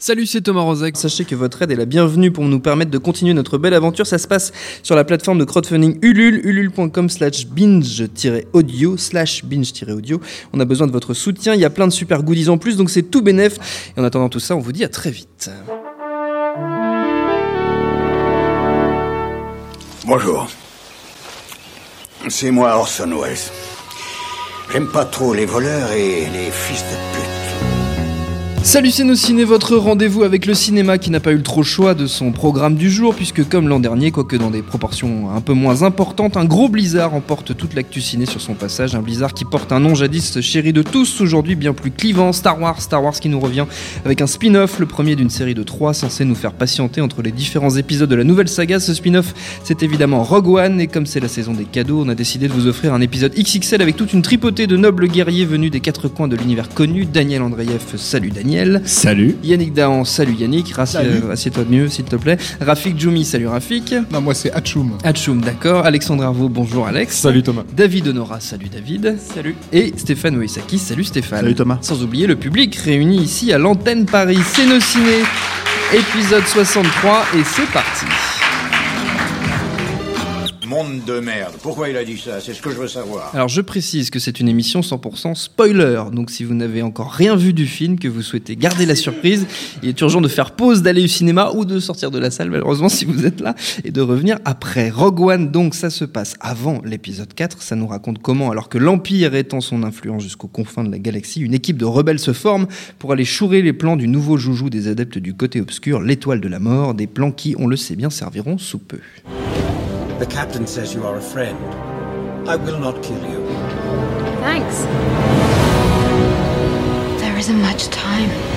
Salut, c'est Thomas Rozek. Sachez que votre aide est la bienvenue pour nous permettre de continuer notre belle aventure. Ça se passe sur la plateforme de crowdfunding Ulule, ulule.com slash binge-audio, slash binge-audio. On a besoin de votre soutien. Il y a plein de super goodies en plus, donc c'est tout bénef. Et en attendant tout ça, on vous dit à très vite. Bonjour. C'est moi Orson Welles. J'aime pas trop les voleurs et les fils de pute. Salut ciné, votre rendez-vous avec le cinéma qui n'a pas eu le trop choix de son programme du jour puisque comme l'an dernier, quoique dans des proportions un peu moins importantes, un gros blizzard emporte toute l'actu ciné sur son passage, un blizzard qui porte un nom jadis chéri de tous, aujourd'hui bien plus clivant, Star Wars, Star Wars qui nous revient avec un spin-off, le premier d'une série de trois censé nous faire patienter entre les différents épisodes de la nouvelle saga. Ce spin-off c'est évidemment Rogue One et comme c'est la saison des cadeaux, on a décidé de vous offrir un épisode XXL avec toute une tripotée de nobles guerriers venus des quatre coins de l'univers connu. Daniel Andreev, salut Daniel. Salut. Yannick Dahan, salut Yannick. Euh, assieds-toi de mieux, s'il te plaît. Rafik Djoumi, salut Rafik. Non, moi c'est Hachoum. Hachoum, d'accord. Alexandre Arvo, bonjour Alex. Salut Thomas. David Honora, salut David. Salut. Et Stéphane Oisaki, salut Stéphane. Salut Thomas. Sans oublier le public réuni ici à l'antenne Paris. C'est nos ciné, épisode 63, et c'est parti. Monde de merde. Pourquoi il a dit ça? C'est ce que je veux savoir. Alors je précise que c'est une émission 100% spoiler, donc si vous n'avez encore rien vu du film, que vous souhaitez garder la surprise, il est urgent de faire pause, d'aller au cinéma ou de sortir de la salle malheureusement si vous êtes là, et de revenir après. Rogue One, donc ça se passe avant l'épisode 4, ça nous raconte comment, alors que l'Empire étend son influence jusqu'aux confins de la galaxie, une équipe de rebelles se forme pour aller chourer les plans du nouveau joujou des adeptes du côté obscur, l'étoile de la mort, des plans qui, on le sait bien, serviront sous peu. The captain says you are a friend. I will not kill you. Thanks. There isn't much time.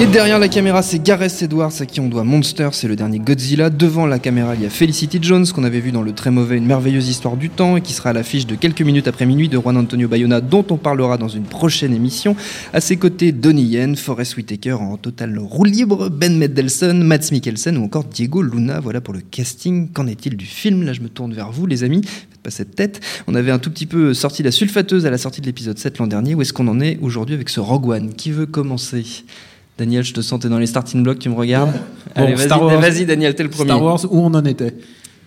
Et derrière la caméra, c'est Gareth Edwards à qui on doit Monster, c'est le dernier Godzilla. Devant la caméra, il y a Felicity Jones qu'on avait vu dans le très mauvais Une merveilleuse histoire du temps et qui sera à l'affiche de quelques minutes après minuit de Juan Antonio Bayona dont on parlera dans une prochaine émission. À ses côtés, Donnie Yen, Forrest Whitaker en total roue libre, Ben Mendelsohn, Mads Mikkelsen ou encore Diego Luna. Voilà pour le casting. Qu'en est-il du film? Là, je me tourne vers vous, les amis. Faites pas cette tête. On avait un tout petit peu sorti la sulfateuse à la sortie de l'épisode 7 l'an dernier. Où est-ce qu'on en est aujourd'hui avec ce Rogue One? Qui veut commencer? Daniel, je te sens, t'es dans les starting blocks, tu me regardes. Bon, Allez, vas-y, Daniel, t'es le premier. Star Wars, où on en était.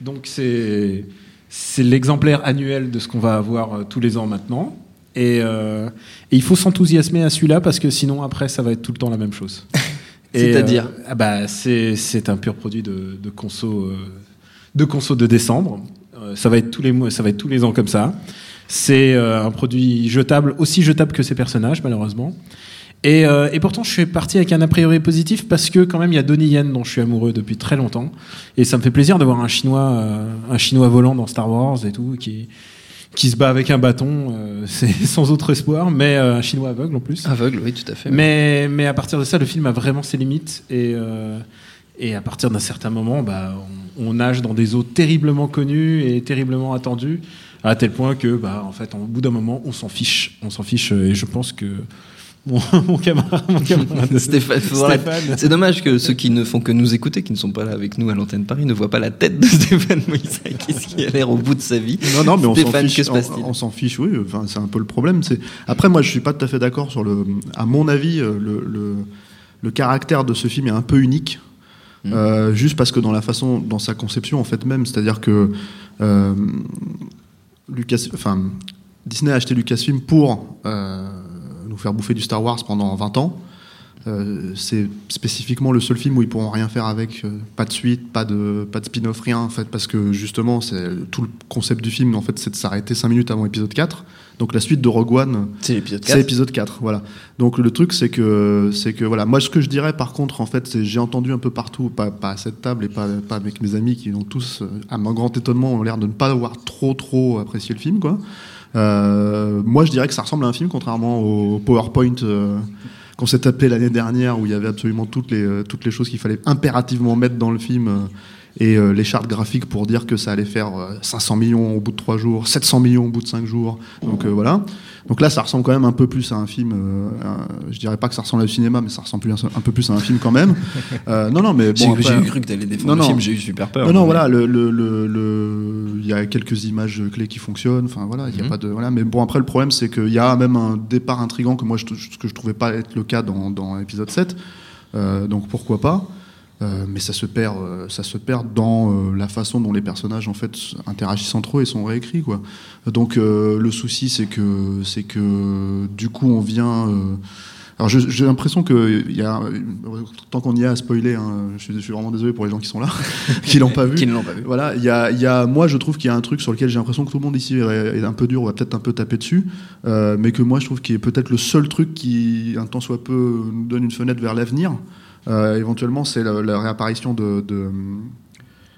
Donc c'est c'est l'exemplaire annuel de ce qu'on va avoir euh, tous les ans maintenant. Et, euh, et il faut s'enthousiasmer à celui-là parce que sinon après ça va être tout le temps la même chose. C'est-à-dire euh, ah bah, c'est c'est un pur produit de, de conso euh, de conso de décembre. Ça va être tous les mois, ça va être tous les ans comme ça. C'est un produit jetable, aussi jetable que ses personnages malheureusement. Et, euh, et pourtant, je suis parti avec un a priori positif parce que quand même, il y a Donnie Yen dont je suis amoureux depuis très longtemps, et ça me fait plaisir de voir un chinois, euh, un chinois volant dans Star Wars et tout, qui qui se bat avec un bâton, euh, c'est sans autre espoir, mais un chinois aveugle en plus. Aveugle, oui, tout à fait. Mais mais à partir de ça, le film a vraiment ses limites et et à partir d'un certain moment, bah, on, on nage dans des eaux terriblement connues et terriblement attendues, à tel point que, bah, en fait, au bout d'un moment, on s'en fiche, on s'en fiche, et je pense que mon, mon camarade, mon camarade Stéphane, Stéphane. C'est dommage que ceux qui ne font que nous écouter, qui ne sont pas là avec nous à l'antenne Paris, ne voient pas la tête de Stéphane Moïsakis qui a l'air au bout de sa vie. Non, non, mais on s'en fiche. que se on- s'en fiche, oui. Enfin, c'est un peu le problème. C'est après, moi, je suis pas tout à fait d'accord sur le. À mon avis, euh, le, le, le caractère de ce film est un peu unique. Mm. Euh, juste parce que dans la façon, dans sa conception en fait même, c'est-à-dire que euh, Lucas, enfin Disney a acheté Lucasfilm pour euh, nous faire bouffer du Star Wars pendant 20 ans. Euh, c'est spécifiquement le seul film où ils pourront rien faire avec, euh, pas de suite, pas de, pas de spin-off, rien en fait, parce que justement, c'est tout le concept du film en fait, c'est de s'arrêter 5 minutes avant épisode 4. Donc la suite de Rogue One, C'est l'épisode c'est 4. épisode 4, voilà. Donc le truc c'est que c'est que voilà, moi ce que je dirais par contre en fait, j'ai entendu un peu partout, pas, pas à cette table et pas, pas avec mes amis qui ont tous, euh, à mon grand étonnement, ont l'air de ne pas avoir trop trop apprécié le film quoi. Euh, moi je dirais que ça ressemble à un film contrairement au PowerPoint. euh, qu'on s'est tapé l'année dernière où il y avait absolument toutes les, euh, toutes les choses qu'il fallait impérativement mettre dans le film. Euh, et euh, les chartes graphiques pour dire que ça allait faire euh, 500 millions au bout de 3 jours, 700 millions au bout de 5 jours. Donc euh, voilà. Donc là, ça ressemble quand même un peu plus à un film. euh, un- je dirais pas que ça ressemble au cinéma, mais ça ressemble plus un, un peu plus à un film quand même. Euh, non, non, mais J'ai bon. j'ai cru que t'allais défendre Non, le non. film, j'ai eu super peur. non, non, voilà, le, le, le, le- il y a quelques images clés qui fonctionnent. Enfin voilà, il y a Mhm. pas de voilà. Mais bon, après le problème, c'est qu'il y a même un départ intrigant que moi, je, ce que je trouvais pas être le cas dans, dans l'épisode 7. Euh, donc pourquoi pas Euh, mais ça se perd, euh, ça se perd dans euh, la façon dont les personnages en fait interagissent entre eux et sont réécrits quoi. Donc le souci c'est que c'est que du coup on vient. alors j'ai l'impression que y a tant qu'on y est à spoiler, hein, je, suis, je suis vraiment désolé pour les gens qui sont là, qui l'ont pas vu. Qui ne l'ont pas vu. Voilà, il y a, y a, moi je trouve qu'il y a un truc sur lequel j'ai l'impression que tout le monde ici est, un peu dur, on va peut-être un peu taper dessus, mais que moi je trouve qu'il est peut-être le seul truc qui, un temps soit peu, nous donne une fenêtre vers l'avenir. Euh, éventuellement, c'est la, la réapparition de, de hum,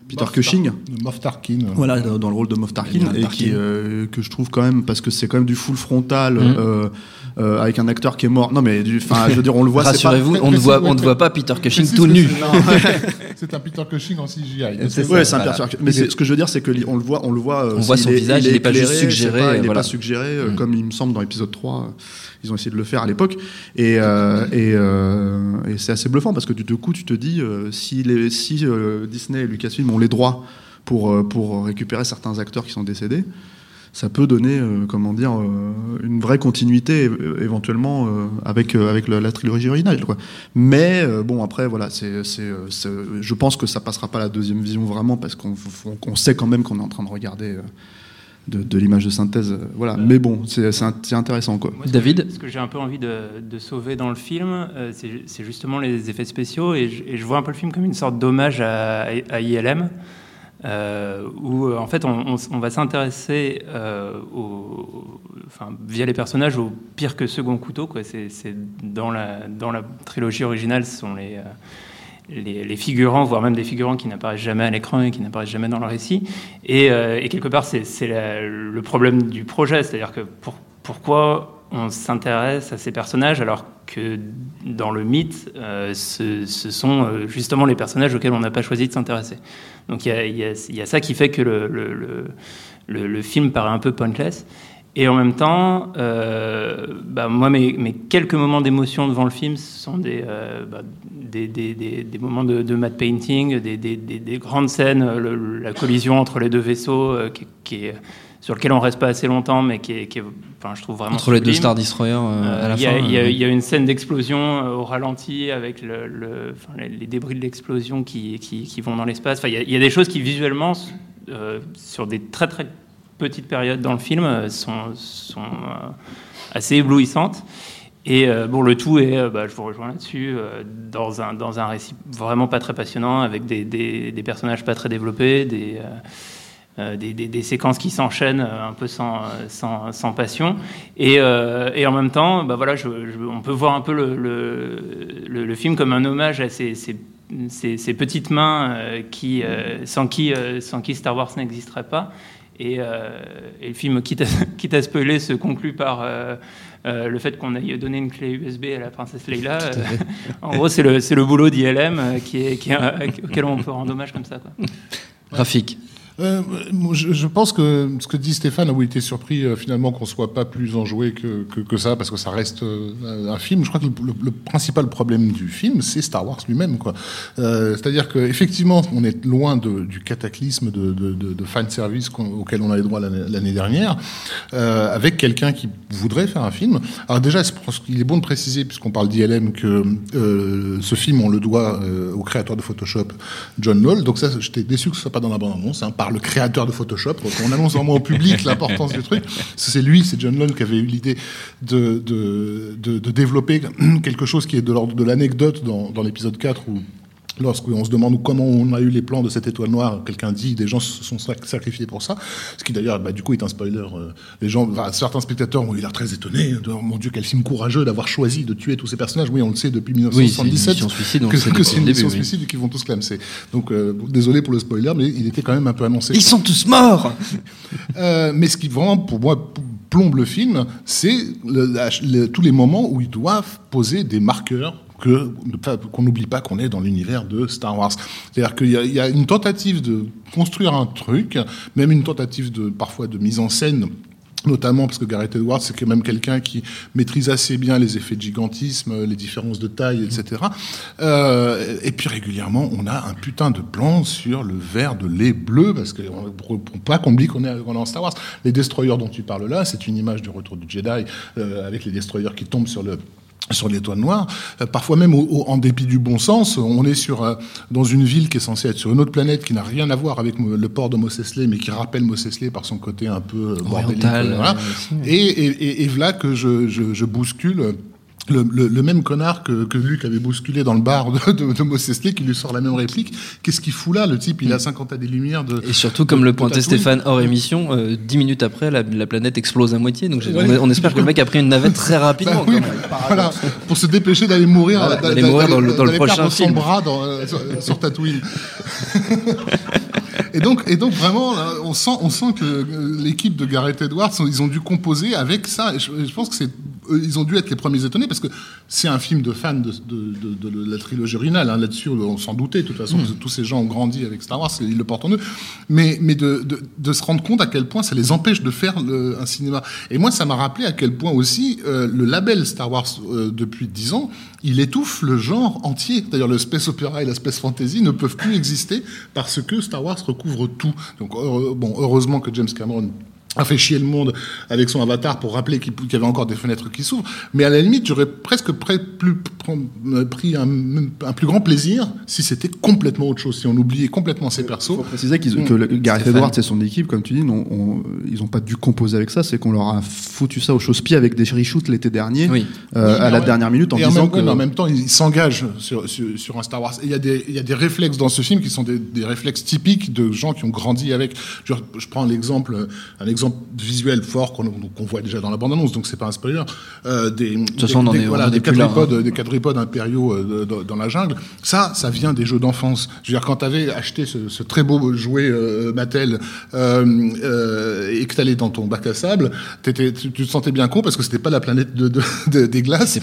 Peter Moff Cushing. Tar- de Moff Tarkin. Voilà, dans dans le rôle de Moff Tarkin, et qui, euh, que je trouve quand même, parce que c'est quand même du full frontal, euh, euh, avec un acteur qui est mort. Non, mais du, enfin, je veux dire, on le voit, pas. Rassurez-vous, on ne voit, on ne voit pas Peter Cushing tout nu. c'est- un Peter Cushing en CGI. C'est ça. Ouais, c'est un voilà. personnage. Mais ce que je veux dire, c'est que on le voit, on le voit. euh, On voit s'il son visage, il est pas juste suggéré, il est voilà. pas suggéré, euh, Mm. comme il me semble dans l'épisode 3. euh, Ils ont essayé de le faire à l'époque. Et, euh, et, euh, et c'est assez bluffant parce que du coup, tu te dis, euh, si, les, si euh, Disney et Lucasfilm ont les droits pour, euh, pour récupérer certains acteurs qui sont décédés, ça peut donner, euh, comment dire, euh, une vraie continuité éventuellement euh, avec euh, avec la, la trilogie originale. Quoi. Mais euh, bon, après, voilà, c'est, je pense que ça passera pas la deuxième vision vraiment parce qu'on on- on sait quand même qu'on est en train de regarder euh, de, de l'image de synthèse. euh, voilà. Mais bon, c'est, c'est, int- c'est intéressant, quoi. Moi, ce que- David Ce que j'ai un peu envie de, de sauver dans le film, euh, c'est c'est justement les effets spéciaux. Et je, et je vois un peu le film comme une sorte d'hommage à, à ILM. Euh, où euh, en fait on, va s'intéresser euh, enfin, via les personnages au pire que second couteau. C'est, dans, la, trilogie originale, ce sont les, figurants, voire même des figurants qui n'apparaissent jamais à l'écran et qui n'apparaissent jamais dans le récit. Et, quelque part, c'est, le problème du projet, c'est-à-dire que pour, pourquoi on s'intéresse à ces personnages alors que dans le mythe, euh, ce, sont euh, justement les personnages auxquels on n'a pas choisi de s'intéresser. Donc il y a, ça qui fait que le, film paraît un peu pointless. Et en même temps, euh, bah, moi, mes, quelques moments d'émotion devant le film, ce sont des, bah, des, moments de, de matte painting, des, des- des- des grandes scènes, la collision entre les deux vaisseaux, qui, qui est, sur lequel on reste pas assez longtemps, mais qui est, qui est, enfin, je trouve vraiment Entre les deux sublime. Star Destroyer euh, Euh, à la Il y, a- fin. il y a- euh, il y a une scène d'explosion au ralenti avec le, le- enfin, les, débris de l'explosion qui, qui, qui vont dans l'espace. Enfin, il, y a, il y a des choses qui visuellement, sur des très très petites périodes dans le film, sont, sont assez éblouissantes. Et euh, bon, le tout est, euh, bah, je vous rejoins là-dessus, euh, dans, un, dans un récit vraiment pas très passionnant, avec des, des- des personnages pas très développés, des, des, des- des séquences qui s'enchaînent euh, un peu sans, euh, sans, sans passion. Et, euh, et en même temps, bah, voilà, je- je- on peut voir un peu le, le, le- le film comme un hommage à ces, ces- ces- ces petites mains euh, qui, euh, sans, qui, euh, sans qui Star Wars n'existerait pas. Et, euh, et le film, quitte à, quitte à spoiler, se conclut par euh, euh, le fait qu'on ait donné une clé USB à la princesse Leila. Euh, en gros, c'est le, c'est le boulot d'ILM euh, qui est, qui est, euh, auquel on peut rendre hommage comme ça. Quoi. Graphique. Euh, je, pense que ce que dit Stéphane, où il était surpris euh, finalement qu'on soit pas plus enjoué que, que, ça, parce que ça reste euh, un film. Je crois que le, principal problème du film, c'est Star Wars lui-même. quoi. C'est-à-dire qu'effectivement, on est loin du cataclysme de, de, fan service auquel on avait droit l'année dernière, avec quelqu'un qui voudrait faire un film. Alors déjà, qu'il est bon de préciser, puisqu'on parle d'ILM, que ce film, on le doit au créateur de Photoshop, John Knoll. Donc ça, j'étais déçu que ce soit pas dans la bande-annonce, hein, le créateur de Photoshop. Donc on annonce vraiment au public l'importance du truc. C'est lui, c'est John Knoll qui avait eu l'idée de, de, de, de développer quelque chose qui est de l'ordre de l'anecdote dans, dans l'épisode 4 où Lorsqu'on se demande comment on a eu les plans de cette étoile noire, quelqu'un dit des gens se sont sac- sacrifiés pour ça. Ce qui d'ailleurs, bah, du coup, est un spoiler. Euh, Les gens, enfin, certains spectateurs ont eu l'air très étonnés. de, Oh mon Dieu, quel film courageux d'avoir choisi de tuer tous ces personnages. Oui, on le sait depuis Oui, c'est une 1977 mission suicide, on que, c'est une mission oui. suicide et qu'ils vont tous clamser. Donc, euh, désolé pour le spoiler, mais il était quand même un peu annoncé. Ils sont tous morts Euh, mais ce qui vraiment, pour moi, plombe le film, c'est le- la- le- tous les moments où ils doivent poser des marqueurs qu'on n'oublie pas qu'on est dans l'univers de Star Wars. C'est-à-dire qu'il y, a- une tentative de construire un truc, même une tentative de parfois de mise en scène notamment parce que Gareth Edwards c'est quand même quelqu'un qui maîtrise assez bien les effets de gigantisme, les différences de taille, etc. Euh, et puis régulièrement, on a un putain de plan sur le verre de lait bleu, parce que on- pour, pas qu'on oublie qu'on est en Star Wars. Les destroyers dont tu parles là, c'est une image du retour du Jedi euh, avec les destroyers qui tombent sur le sur l'étoile noire, Euh, parfois même au- au- en dépit du bon sens, on est sur euh, dans une ville qui est censée être sur une autre planète qui n'a rien à voir avec le port de Mos Eisley, mais qui rappelle Mos Eisley par son côté un peu euh, Oriental, euh, voilà. Et, et, et, et voilà que je, je, je bouscule le, le, le même connard que, que Luc avait bousculé dans le bar de, de, de qui lui sort la même réplique. Qu'est-ce qu'il fout là Le type, il a 50 à des lumières de. Et surtout, comme le pointait. Stéphane hors émission, euh, dix minutes après, la, la planète explose à moitié. Donc Ouais. on, on espère que le mec a pris une navette très rapidement. Bah oui, voilà, pour se dépêcher d'aller mourir, Voilà, d'a- d'aller d'a- mourir dans le- dans le prochain film. bras dans, euh, sur, sur Tatooine. et donc, et donc vraiment, on sent, on sent que euh, l'équipe de Gareth Edwards, ils ont dû composer avec ça. Et je, je pense que c'est, ils ont dû être les premiers étonnés parce que c'est un film de fans de, de, de- de la trilogie originale. hein. Là-dessus, on s'en doutait. De toute façon, que tous ces gens ont grandi avec Star Wars, ils le portent en eux. Mais, mais de, se rendre compte à quel point ça les empêche de faire le- un cinéma. Et moi, ça m'a rappelé à quel point aussi euh, le label Star Wars euh, depuis 10 ans, il étouffe le genre entier. D'ailleurs, le space opéra et la space fantasy ne peuvent plus exister parce que Star Wars recouvre tout. Donc, heureux- bon, heureusement que James Cameron a fait chier le monde avec son avatar pour rappeler qu'il y avait encore des fenêtres qui s'ouvrent. Mais à la limite, j'aurais presque plus, pr- pris un, un plus grand plaisir si c'était complètement autre chose, si on oubliait complètement ses persos. Il faut préciser qu'ils- que le- Gareth Stéphane. Edwards et son équipe, comme tu dis, ils n'ont pas dû composer avec ça, c'est qu'on leur a foutu ça au chausse-pied avec des reshoots l'été dernier, Oui. euh, Oui, à la dernière minute, en Et en disant même, que. en même temps, il s'engage sur, sur, sur un Star Wars. Il y, a des- il y a des réflexes dans ce film qui sont des, des réflexes typiques de gens qui ont grandi avec. Je, je prends l'exemple, un exemple visuel fort qu'on voit déjà dans la bande-annonce, donc c'est pas un spoiler. Euh, des, de toute façon, on en est- on en des là, hein. des quadripodes impériaux euh, dans, dans la jungle. Ça, ça vient des jeux d'enfance. Je veux dire, quand tu avais acheté ce, ce très beau jouet euh, Mattel et que tu allais dans ton bac à sable, tu, tu te sentais bien con parce que c'était pas la planète de, de- de- des glaces.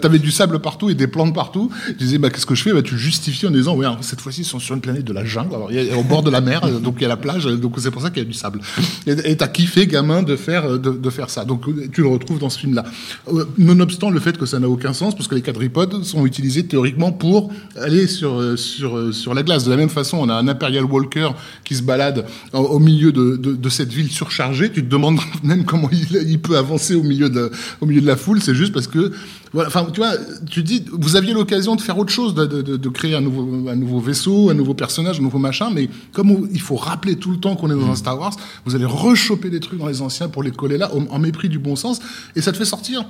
T'avais du sable partout et des plantes partout. Tu disais, bah, qu'est-ce que je fais? Bah, Tu justifies en disant, ouais, alors, cette fois-ci, ils sont sur une planète de la jungle, alors, y a- au bord de la mer, donc il y a la plage, donc c'est pour ça qu'il y a du sable. Et et t'as kiffé, gamin, de faire, euh, de, faire ça. Donc euh, tu le retrouves dans ce film-là. Euh, Nonobstant le fait que ça n'a aucun sens, parce que les quadripodes sont utilisés théoriquement pour aller sur, sur, sur la glace. De la même façon, on a un Imperial Walker qui se balade au, milieu de, de, de cette ville surchargée. Tu te demandes même comment il, il peut avancer au milieu de, au milieu de la foule. C'est juste parce que, voilà, enfin, tu vois, tu dis, vous aviez l'occasion de faire autre chose, de, de, créer un nouveau, un nouveau vaisseau, un nouveau personnage, un nouveau machin, mais comme on- il faut rappeler tout le temps qu'on est dans un Star Wars, vous allez rechoper des trucs dans les anciens pour les coller là, en, en mépris du bon sens, et ça te fait sortir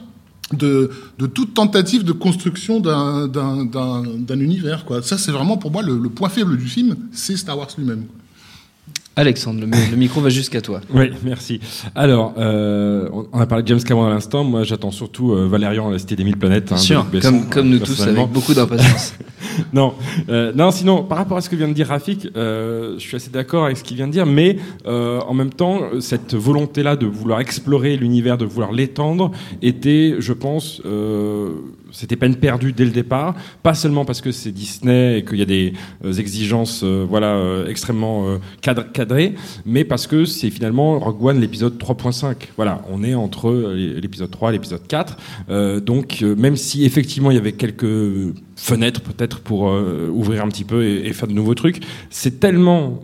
de, de toute tentative de construction d'un- d'un d'un- d'un univers. Quoi. Ça, c'est vraiment pour moi le, le point faible du film, c'est Star Wars lui-même. quoi. Alexandre, le, le micro va jusqu'à toi. Oui, merci. Alors, euh, on a parlé de James Cameron à l'instant. Moi, j'attends surtout euh, Valérian, la Cité des Mille Planètes. hein, Bien sûr, de Luc Besson, comme, comme nous tous, personnellement. avec beaucoup d'impatience. non, euh, non, sinon, par rapport à ce que vient de dire Rafik, euh, je suis assez d'accord avec ce qu'il vient de dire, mais euh, en même temps, cette volonté-là de vouloir explorer l'univers, de vouloir l'étendre, était, je pense, euh, c'était peine perdue dès le départ. Pas seulement parce que c'est Disney et qu'il y a des euh, exigences, euh, voilà, euh, extrêmement cadrées, mais parce que c'est finalement Rogue One l'épisode 3.5. Voilà, on est entre l'épisode 3 et l'épisode 4. Euh, donc, même si effectivement il y avait quelques fenêtres peut-être pour ouvrir un petit peu et, faire de nouveaux trucs, c'est tellement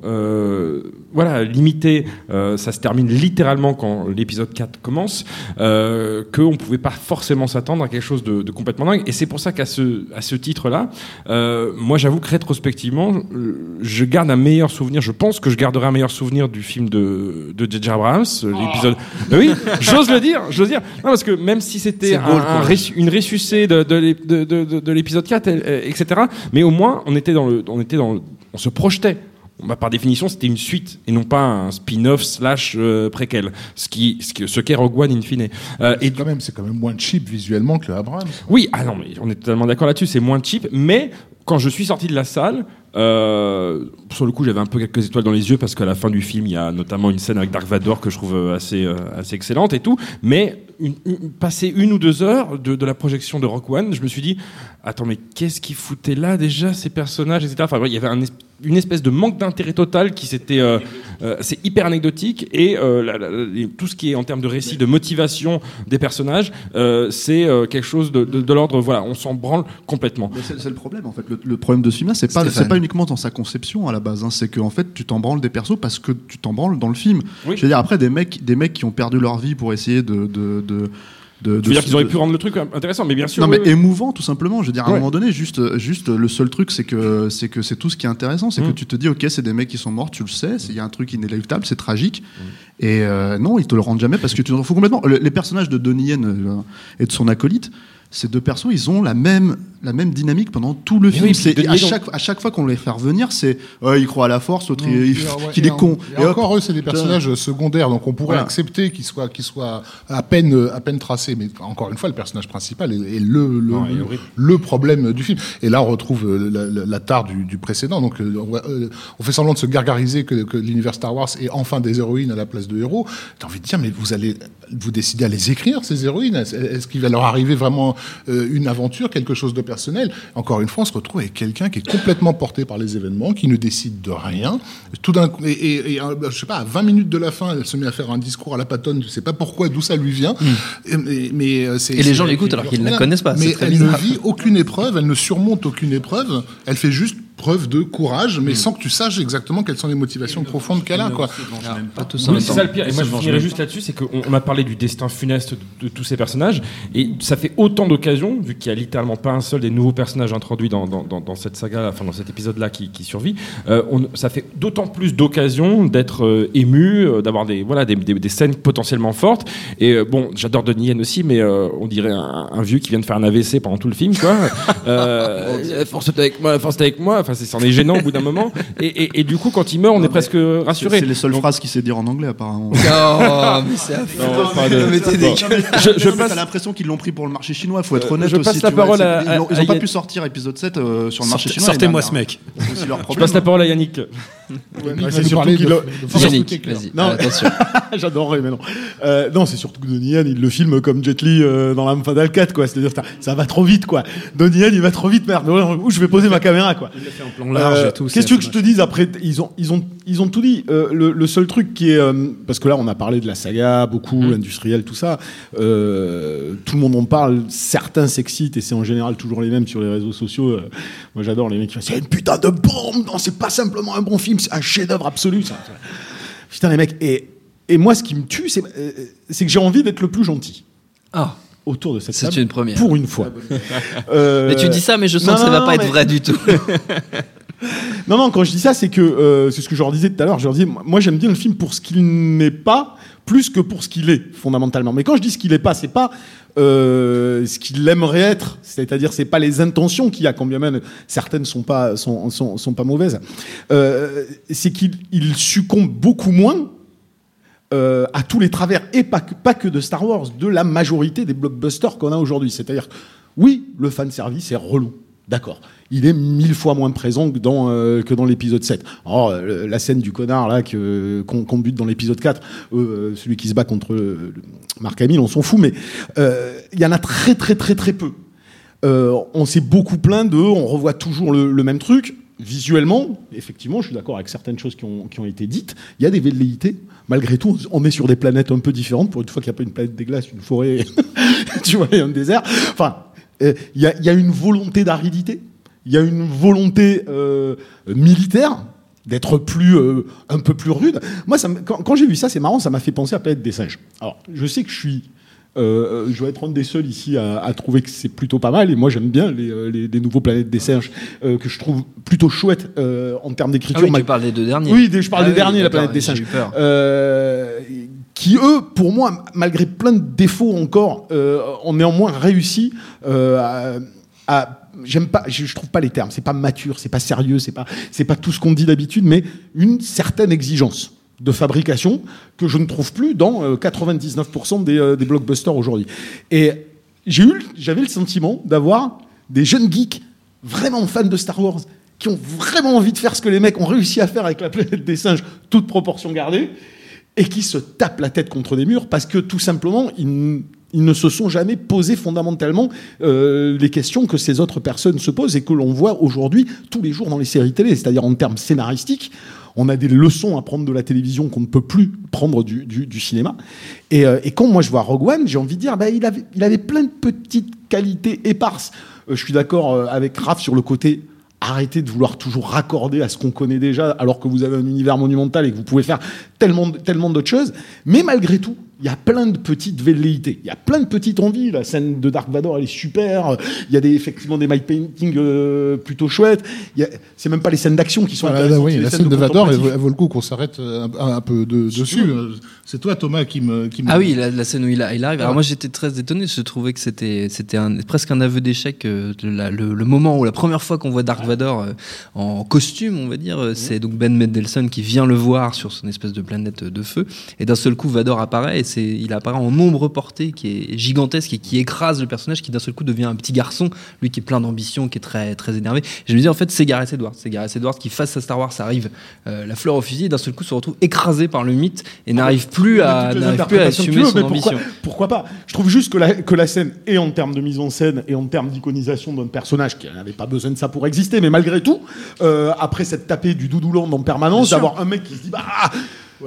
voilà limité. ça se termine littéralement quand l'épisode 4 commence qu'on ne pouvait pas forcément s'attendre à quelque chose de complètement dingue. Et c'est pour ça qu'à ce à ce titre-là, euh, moi j'avoue que rétrospectivement, je garde un meilleur souvenir. Je pense que je garderai un meilleur souvenir du film de de J.J. Abrams, euh, l'épisode. Ben oui, j'ose le dire, j'ose dire. Non, parce que même si c'était un, un une ressucée de, de, l'ép- de, de, de- de l'épisode 4, euh, etc. Mais au moins, on était dans le, on était dans, le- on se projetait. Bah, par définition, c'était une suite et non pas un spin-off slash euh, préquel, ce qui, ce qu'est Rogue One in fine. Euh, et quand même, c'est quand même moins cheap visuellement que le Abrams. oui, ah non, mais on est totalement d'accord là-dessus, c'est moins cheap, mais quand je suis sorti de la salle, Euh, sur le coup, j'avais un peu quelques étoiles dans les yeux parce qu'à la fin du film, il y a notamment une scène avec Dark Vador que je trouve assez, euh, assez excellente et tout. Mais une, une- passer une ou deux heures de, de la projection de Rock One, je me suis dit, attends, mais qu'est-ce qu'ils foutaient là déjà, ces personnages, etc. Enfin, il y avait un une espèce de manque d'intérêt total qui s'était. euh, euh, c'est hyper anecdotique et euh, la- la- la- les- tout ce qui est en termes de récit, de motivation des personnages, euh, c'est euh, quelque chose de, de- de l'ordre. Voilà, on s'en branle complètement. C'est le problème en fait. Le, le problème de ce film-là, c'est pas pas uniquement dans sa conception à la base. hein. c'est que en fait, tu t'en branles des persos parce que tu t'en branles dans le film. Oui. Je veux dire après des mecs des mecs qui ont perdu leur vie pour essayer de de de, veux dire qu'ils auraient pu rendre le truc intéressant, mais bien sûr. non mais émouvant tout simplement. Je veux dire à un moment donné, juste juste le seul truc, c'est que c'est que c'est tout ce qui est intéressant, c'est que Mm. tu te dis ok, c'est des mecs qui sont morts, tu le sais, il y a un truc inéluctable, c'est tragique. Mm. Et euh, non, ils te le rendent jamais parce que tu t'en fous complètement. Le- les personnages de Donnie Yen euh, et de son acolyte, ces deux persos, ils ont la même, la même dynamique pendant tout le Mais film. oui, C'est- à, chaque, à chaque fois qu'on les fait revenir, c'est ouais, il croit à la force, l'autre il, ouais, est en- con. Et, Et hop, encore eux, c'est des personnages secondaires, donc on pourrait Voilà. accepter qu'ils soient, qu'ils soient à peine, à peine tracés. Mais encore une fois, le personnage principal est, est le, le, le- problème du film. Et là, on retrouve euh, la, la- la tare du, du précédent. Donc, euh, on, va- euh, on fait semblant de se gargariser que, que l'univers Star Wars est enfin des héroïnes à la place de héros. T'as envie de dire, mais vous allez, vous décidez à les écrire ces héroïnes? Est-ce qu'il va leur arriver vraiment euh, une aventure, quelque chose de personnel? Encore une fois, on se retrouve avec quelqu'un qui est complètement porté par les événements, qui ne décide de rien. Tout d'un coup, et, et- et, euh, je sais pas, à 20 minutes de la fin, elle se met à faire un discours à la patonne. Tu sais pas pourquoi, d'où ça lui vient. Et, mais, mais, euh, c'est- Et les gens l'écoutent alors qu'ils ne la connaissent pas, Mais elle bizarre. ne vit aucune épreuve, elle ne surmonte aucune épreuve. Elle fait juste preuve de courage, Mm. mais sans que tu saches exactement quelles sont les motivations profondes qu'elle a, quoi. Pas tous en Oui, même c'est ça le pire. Et moi, je finirais juste là-dessus, c'est qu'on on a parlé du destin funeste de, de tous ces personnages, et ça fait autant d'occasions, vu qu'il y a littéralement pas un seul des nouveaux personnages introduits dans, dans, dans- dans cette saga, enfin dans cet épisode-là qui, qui survit. euh, on- ça fait d'autant plus d'occasions d'être euh, ému, euh, d'avoir des voilà des, des- des scènes potentiellement fortes. Et euh, bon, j'adore Donnie Yen aussi, mais euh, on dirait un, un vieux qui vient de faire un AVC pendant tout le film, quoi. euh, force avec moi, force avec moi. Enfin, c'est c'en est gênant au bout d'un moment. Et, et- et du coup, quand il meurt, on est presque rassuré. c'est les seules phrases qu'il sait dire en anglais apparemment. Oh, mais c'est. Je- je T'as passe- l'impression qu'ils l'ont pris pour le marché chinois. Il faut être Euh, honnête je aussi. passe la parole à- Ils ont, ils à ont pas pu sortir épisode 7 euh, sur le marché chinois. Sortez-moi ce mec. Je passe la parole à Yannick. Ouais, c'est surtout parler qu'il de- le- de force Yannick, nucléaire. vas-y. Non. Attention. J'adorerais, mais non. Euh, non, c'est surtout que Donnie Yen, il le filme comme Jet Li euh, dans l'âme fatale 4, quoi. C'est-à-dire, ça, ça va trop vite, quoi. Donnie Yen, il va trop vite, merde. Où je vais poser ma caméra, quoi. Il l'a fait en plan large Euh, et tout. Qu'est-ce que je te dise après? Ils ont, ils ont, ils ont tout dit. Euh, le, le seul truc qui est, euh, parce que là, on a parlé de la saga, beaucoup, Mm. industriel, tout ça. Euh, tout le monde en parle. Certains s'excitent et c'est en général toujours les mêmes sur les réseaux sociaux. Moi, j'adore les mecs qui disent c'est une putain de bombe. Non, c'est pas simplement un bon film, c'est un chef-d'œuvre absolu. ça. Putain, les mecs. Et, et moi, ce qui me tue, c'est, c'est que j'ai envie d'être le plus gentil Ah, autour de cette c'est table. une première. Pour une fois. Euh, Mais tu dis ça, mais je sens non, que ça va non, pas mais- être vrai du tout. Non, non, quand je dis ça, c'est que euh, c'est ce que je leur disais tout à l'heure. Je leur disais, moi, j'aime bien le film pour ce qu'il n'est pas, plus que pour ce qu'il est, fondamentalement. Mais quand je dis ce qu'il n'est pas, c'est pas euh, ce qu'il aimerait être. C'est-à-dire, c'est pas les intentions qu'il y a, quand bien même certaines sont pas sont, pas mauvaises. Euh, c'est qu'il il succombe beaucoup moins. à tous les travers, et pas que, pas que de Star Wars, de la majorité des blockbusters qu'on a aujourd'hui. C'est-à-dire, oui, le fan service est relou. D'accord. Il est mille fois moins présent que dans, euh, dans l'épisode 7. Alors, euh, la scène du connard là qu'on bute dans l'épisode 4, euh, celui qui se bat contre Marc Hamill, on s'en fout, mais il y en a très très très très peu. On s'est beaucoup plaint de, on revoit toujours le, même truc. Visuellement, effectivement, je suis d'accord avec certaines choses qui ont, qui ont été dites. Il y a des velléités. Malgré tout, on est sur des planètes un peu différentes. Pour une fois qu'il n'y a pas une planète des glaces, une forêt, tu vois, un désert. Enfin, il y, a, il y a une volonté d'aridité. Il y a une volonté euh, militaire d'être plus euh, un peu plus rude. Moi, ça quand, quand j'ai vu ça, c'est marrant, ça m'a fait penser à Planète des singes. Alors, je sais que je suis euh, je dois être un des seuls ici à, à trouver que c'est plutôt pas mal. Et moi, j'aime bien les, euh, les, les nouveaux Planètes des singes euh, que je trouve plutôt chouettes euh, en termes Ah d'écriture. oui, Ma- tu parles des deux derniers. oui, je parle Ah des oui, derniers, la planète des j'ai singes. eu peur. Euh, qui, eux, pour moi, malgré plein de défauts encore, euh, ont néanmoins réussi euh, à. J'aime pas, je, trouve pas les termes. C'est pas mature, c'est pas sérieux, c'est pas, c'est pas tout ce qu'on dit d'habitude, mais une certaine exigence de fabrication que je ne trouve plus dans euh, 99% des, euh, des blockbusters aujourd'hui. Et j'ai eu, j'avais le sentiment d'avoir des jeunes geeks vraiment fans de Star Wars qui ont vraiment envie de faire ce que les mecs ont réussi à faire avec la planète des singes, toute proportion gardée, et qui se tapent la tête contre des murs parce que tout simplement, ils, ne se sont jamais posé fondamentalement euh, les questions que ces autres personnes se posent et que l'on voit aujourd'hui tous les jours dans les séries télé, c'est-à-dire en termes scénaristiques. On a des leçons à prendre de la télévision qu'on ne peut plus prendre du, cinéma. Et, euh, et quand moi je vois Rogue One, j'ai envie de dire, bah, il, avait, plein de petites qualités éparses. Euh, je suis d'accord avec Raph sur le côté arrêtez de vouloir toujours raccorder à ce qu'on connaît déjà, alors que vous avez un univers monumental et que vous pouvez faire tellement, tellement d'autres choses. Mais malgré tout, il y a plein de petites velléités. Il y a plein de petites envies. La scène de Dark Vador, elle est super. Il y a des, effectivement des mic paintings euh, plutôt chouettes. A- C'est même pas les scènes d'action qui sont Voilà, là, intéressantes, oui, la scène de Vador, elle, elle vaut le coup qu'on s'arrête euh, un, un peu de- dessus. Euh, C'est toi, Thomas, qui me. Qui Ah oui, la, la scène où il, a- il arrive. Ah. Alors moi j'étais très étonné, je trouvais que c'était presque un aveu d'échec. euh, le, le moment où la première fois qu'on voit Dark Vador euh, en costume, on va dire, c'est donc Ben Mendelsohn qui vient le voir sur son espèce de planète de feu. Et d'un seul coup, Vador apparaît et c'est il apparaît en nombre porté qui est gigantesque et qui écrase le personnage qui d'un seul coup devient un petit garçon, lui qui est plein d'ambition, qui est très très énervé. Je me dis en fait c'est Gareth Edwards, c'est Gareth Edwards qui face à Star Wars arrive euh, la fleur au fusil et d'un seul coup se retrouve écrasé par le mythe et n'arrive plus à n'arrive plus à assumer veux, son ambition. pourquoi, pourquoi pas? Je trouve juste que la, que la scène, et en termes de mise en scène, et en termes d'iconisation d'un personnage qui n'avait pas besoin de ça pour exister, mais malgré tout, euh, après cette tapée du doudouland en permanence, d'avoir un mec qui se dit bah,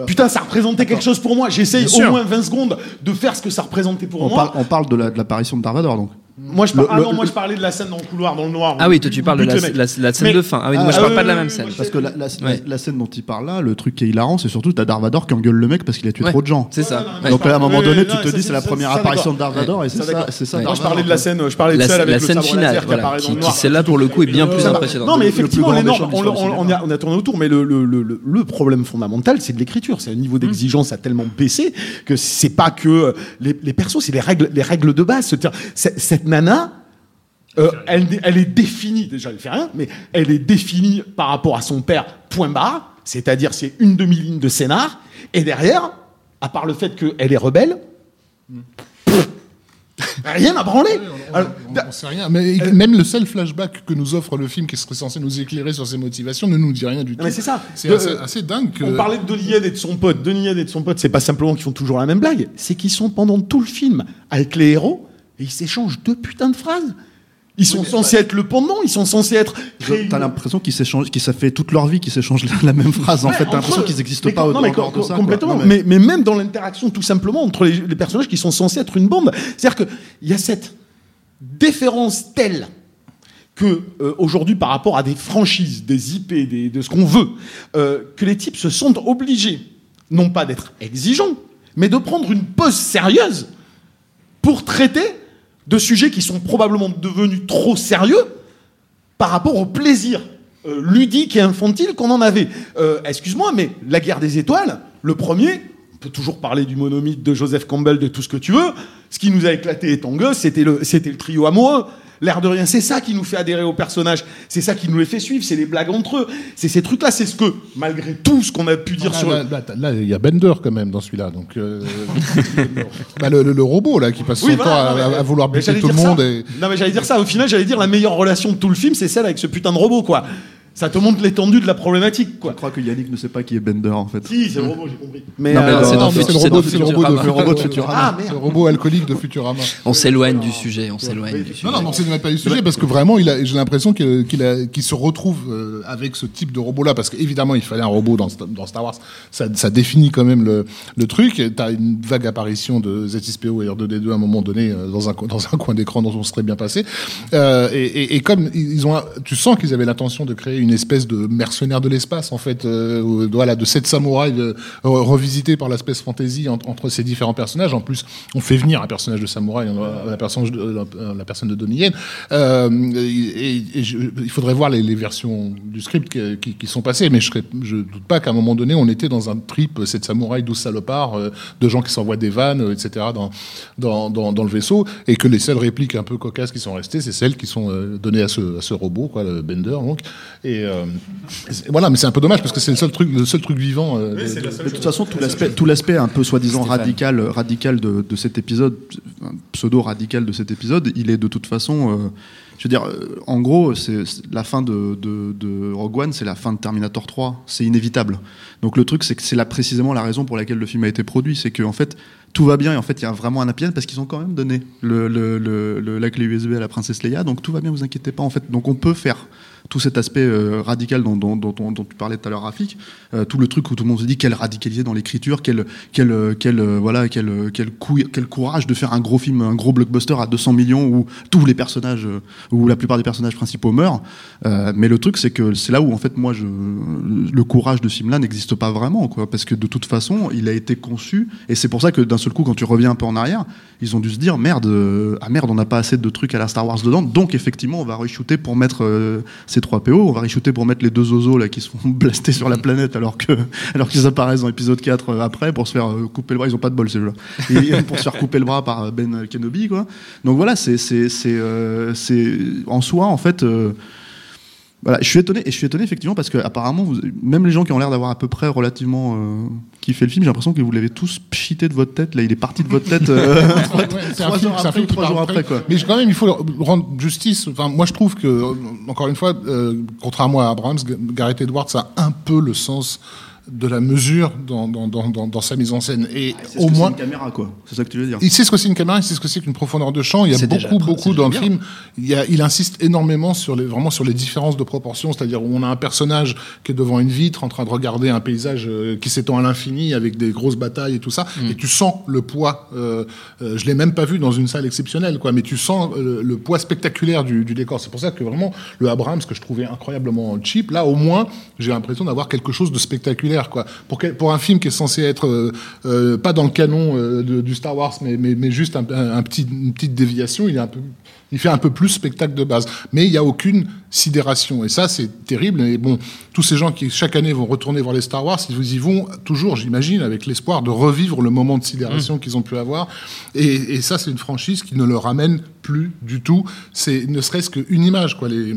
Putain, ça représentait quelque chose pour moi. J'essaye au sûr. moins 20 secondes de faire ce que ça représentait pour On moi. on parle de la- de l'apparition de Dark Vador, donc. Moi, je par- Le- ah le- non, moi, je parlais de la scène dans le couloir, dans le noir. Ah oui, toi, tu parles de la- scène Mais- de fin. Ah oui, moi, je parle pas de la même scène. Parce que la, la- Ouais. la scène dont il parle là, le truc qui est hilarant, c'est surtout t'as Dark Vador qui engueule le mec parce qu'il a tué Ouais, trop de gens. c'est ça. Ouais. Donc là, à un moment donné, tu non, te ça, dis c'est- c'est la première ça, apparition de Dark Vador et c'est ça, c'est ça. Je parlais de la scène, je parlais de la, celle avec la scène finale, qui celle-là pour le coup est bien plus Non, impressionnante. Non, mais effectivement, on, a, tourné autour, mais le, problème fondamental, c'est de l'écriture. C'est un niveau d'exigence a tellement baissé que c'est pas que euh, les, persos, c'est les règles, les règles de base. Cette nana, euh, elle, elle est définie, déjà elle fait rien, mais elle est définie par rapport à son père, point barre, c'est-à-dire c'est une demi-ligne de scénar, et derrière, à part le fait qu'elle est rebelle, pff, rien à branler. Alors, On sait rien. Mais même le seul flashback que nous offre le film, qui serait censé nous éclairer sur ses motivations, ne nous dit rien du tout. Mais c'est ça. C'est assez, assez dingue que. On parlait de Yen et de son pote. Yen et de son pote, c'est pas simplement qu'ils font toujours la même blague, c'est qu'ils sont pendant tout le film avec les héros et ils s'échangent deux putains de phrases. Ils sont censés être le pendant, ils sont censés être. T'as l'impression qu'ils s'échangent, qu'ils ça fait toute leur vie qu'ils s'échangent la, la même phrase. En Ouais, fait, t'as l'impression qu'ils n'existent pas non, mais com- de ça. Complètement. Non, mais... Mais, même dans l'interaction, tout simplement, entre les, les personnages qui sont censés être une bande. C'est-à-dire qu'il y a cette déférence telle que euh, aujourd'hui, par rapport à des franchises, des IP, des- de ce qu'on veut, euh, que les types se sentent obligés, non pas d'être exigeants, mais de prendre une pause sérieuse pour traiter de sujets qui sont probablement devenus trop sérieux par rapport au plaisir euh, ludique et infantile qu'on en avait. Euh, Excuse-moi, mais la guerre des étoiles, le premier, on peut toujours parler du monomythe de Joseph Campbell, de tout ce que tu veux. Ce qui nous a éclaté étant gosse, c'était le, c'était le trio amoureux. L'air de rien, c'est ça qui nous fait adhérer aux personnages. C'est ça qui nous les fait suivre. C'est les blagues entre eux. C'est ces trucs-là. C'est ce que, malgré tout ce qu'on a pu dire Là, sur. là, là, t'as- là, il y a Bender quand même dans celui-là. Donc, euh, bah, le, le- le robot là qui passe son Oui, temps voilà, à, non, mais- à vouloir buter tout le monde. Et... Non, mais j'allais dire ça. Au final, j'allais dire la meilleure relation de tout le film, c'est celle avec ce putain de robot, quoi. Ça te montre l'étendue de la problématique, quoi. Je crois que Yannick ne sait pas qui est Bender en fait. Si, c'est le robot, j'ai compris. Mais, Non, mais euh, c'est le robot, le de, Futurama. Le robot de Futurama. Ah, C'est merde. le robot alcoolique de Futurama. On s'éloigne du sujet, on s'éloigne du sujet. Non, non, c'est même pas du sujet parce que vraiment, il a, j'ai l'impression qu'il se retrouve euh, avec ce type de robot-là parce qu'évidemment, il fallait un robot dans, Sta- dans Star Wars. Ça, ça définit quand même le, le truc. T'as une vague apparition de Z6PO et R2D2 à un moment donné euh, dans un, co- dans un coin d'écran dont on serait bien passé. Euh, et, et- et comme ils ont, tu sens qu'ils avaient l'intention de créer une espèce de mercenaire de l'espace en fait, euh, voilà, de sept samouraïs euh, re- revisités par la space fantasy entre, ces différents personnages. En plus, on fait venir un personnage de samouraï, la personne de, Donnie Yen. Euh, il faudrait voir les, versions du script qui, sont passées, mais je ne doute pas qu'à un moment donné, on était dans un trip, cette samouraï, 12 salopards, de gens qui s'envoient des vannes, etc., dans, le vaisseau, et que les seules répliques un peu cocasses qui sont restées, c'est celles qui sont données à ce, robot, quoi, le Bender, donc. Et euh, voilà, mais c'est un peu dommage parce que c'est le seul truc, le seul truc vivant. euh, de- de- De toute façon, tout l'aspect, tout l'aspect un peu soi-disant radical, radical de, de cet épisode, pseudo radical de cet épisode, il est de toute façon, euh, je veux dire, en gros, c'est c'est la fin de, de, de Rogue One, c'est la fin de Terminator 3, c'est inévitable. Donc le truc, c'est que c'est là précisément la raison pour laquelle le film a été produit, c'est qu'en fait tout va bien et en fait il y a vraiment un happy end parce qu'ils ont quand même donné le, le- le- le- la clé USB à la princesse Leia, donc tout va bien, vous inquiétez pas en fait. Donc on peut faire tout cet aspect euh, radical dont, tu parlais tout à l'heure, Rafik, euh, tout le truc où tout le monde se dit qu'elle radicalisée dans l'écriture, quel, quel, euh, quel, voilà, quel, quel, quel courage de faire un gros film, un gros blockbuster à 200 millions où tous les personnages, où la plupart des personnages principaux meurent. Mais le truc, c'est que c'est là où, en fait, moi, le courage de ce film-là n'existe pas vraiment, quoi, parce que de toute façon, il a été conçu, et c'est pour ça que d'un seul coup, quand tu reviens un peu en arrière, ils ont dû se dire merde, ah merde, on n'a pas assez de trucs à la Star Wars dedans, donc effectivement, on va re-shooter pour mettre trois PO, on va re-shooter pour mettre les deux oiseaux là qui se font blaster sur la planète alors que alors qu'ils apparaissent dans épisode 4 euh, après pour se faire euh, couper le bras, ils ont pas de bol ces jeux-là, et pour se faire couper le bras par euh, Ben Kenobi quoi. Donc voilà, c'est c'est c'est euh, c'est en soi en fait. euh, voilà, je suis étonné et je suis étonné effectivement parce que apparemment vous- même les gens qui ont l'air d'avoir à peu près relativement euh, kiffé le film, j'ai l'impression que vous l'avez tous pchité de votre tête. Là, il est parti de votre tête euh, trois, Ouais, c'est un trois film- un après, trois jours après. quoi. Mais quand même, il faut rendre justice. Enfin, moi, je trouve que, encore une fois, euh, contrairement à Abrams, Gareth Edwards a un peu le sens de la mesure dans, dans, dans, dans, dans sa mise en scène. Et ce au que c'est moins. une caméra quoi. C'est ça que tu veux dire. Il sait ce que c'est une caméra, il sait ce que c'est qu'une profondeur de champ. Il y a déjà beaucoup, beaucoup dans le film. Il, y a, il insiste énormément sur les, vraiment sur les différences de proportions, c'est-à-dire où on a un personnage qui est devant une vitre en train de regarder un paysage euh, qui s'étend à l'infini avec des grosses batailles et tout ça, Mm. et tu sens le poids. Euh, euh, je l'ai même pas vu dans une salle exceptionnelle, quoi, mais tu sens euh, le poids spectaculaire du, du décor. C'est pour ça que vraiment le Abrams que je trouvais incroyablement cheap, là au moins j'ai l'impression d'avoir quelque chose de spectaculaire, quoi. Pour quel- pour un film qui est censé être euh, euh, pas dans le canon euh, de- du Star Wars, mais mais, mais juste un, un- un petit une petite déviation, il est un peu il fait un peu plus spectacle de base, mais il n'y a aucune sidération. Et ça, c'est terrible. Et bon, tous ces gens qui chaque année vont retourner voir les Star Wars, ils y vont toujours, j'imagine, avec l'espoir de revivre le moment de sidération qu'ils ont pu avoir. Et, et ça, c'est une franchise qui ne leur ramène plus du tout. C'est ne serait-ce qu'une image, quoi. Les,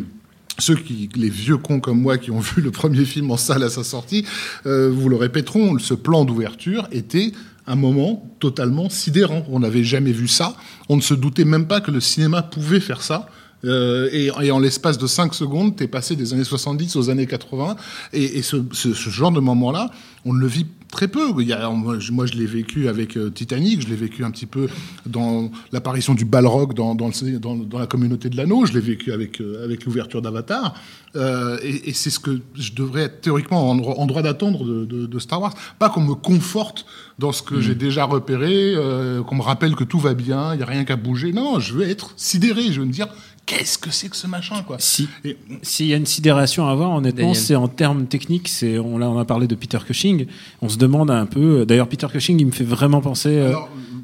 ceux qui, les vieux cons comme moi qui ont vu le premier film en salle à sa sortie, euh, vous le répéteront, ce plan d'ouverture était un moment totalement sidérant. On n'avait jamais vu ça. On ne se doutait même pas que le cinéma pouvait faire ça. Euh, et, et en l'espace de 5 secondes, t'es passé des années 70 aux années 80. Et, et ce, ce- ce genre de moment-là, on le vit très peu. Il y a, moi, je, l'ai vécu avec euh, Titanic, je l'ai vécu un petit peu dans l'apparition du balrog dans, dans, le- dans- dans la communauté de l'anneau, je l'ai vécu avec, euh, avec l'ouverture d'Avatar. Euh, et et c'est ce que je devrais être théoriquement en, en droit d'attendre de, de- de Star Wars. Pas qu'on me conforte dans ce que Mm. j'ai déjà repéré, euh, qu'on me rappelle que tout va bien, il n'y a rien qu'à bouger. Non, je veux être sidéré, je veux me dire, qu'est-ce que c'est que ce machin quoi Si. Et- S'il y a une sidération à avoir, honnêtement, c'est en termes techniques. C'est on, là, on a parlé de Peter Cushing. On se demande un peu. D'ailleurs, Peter Cushing, il me fait vraiment penser. euh,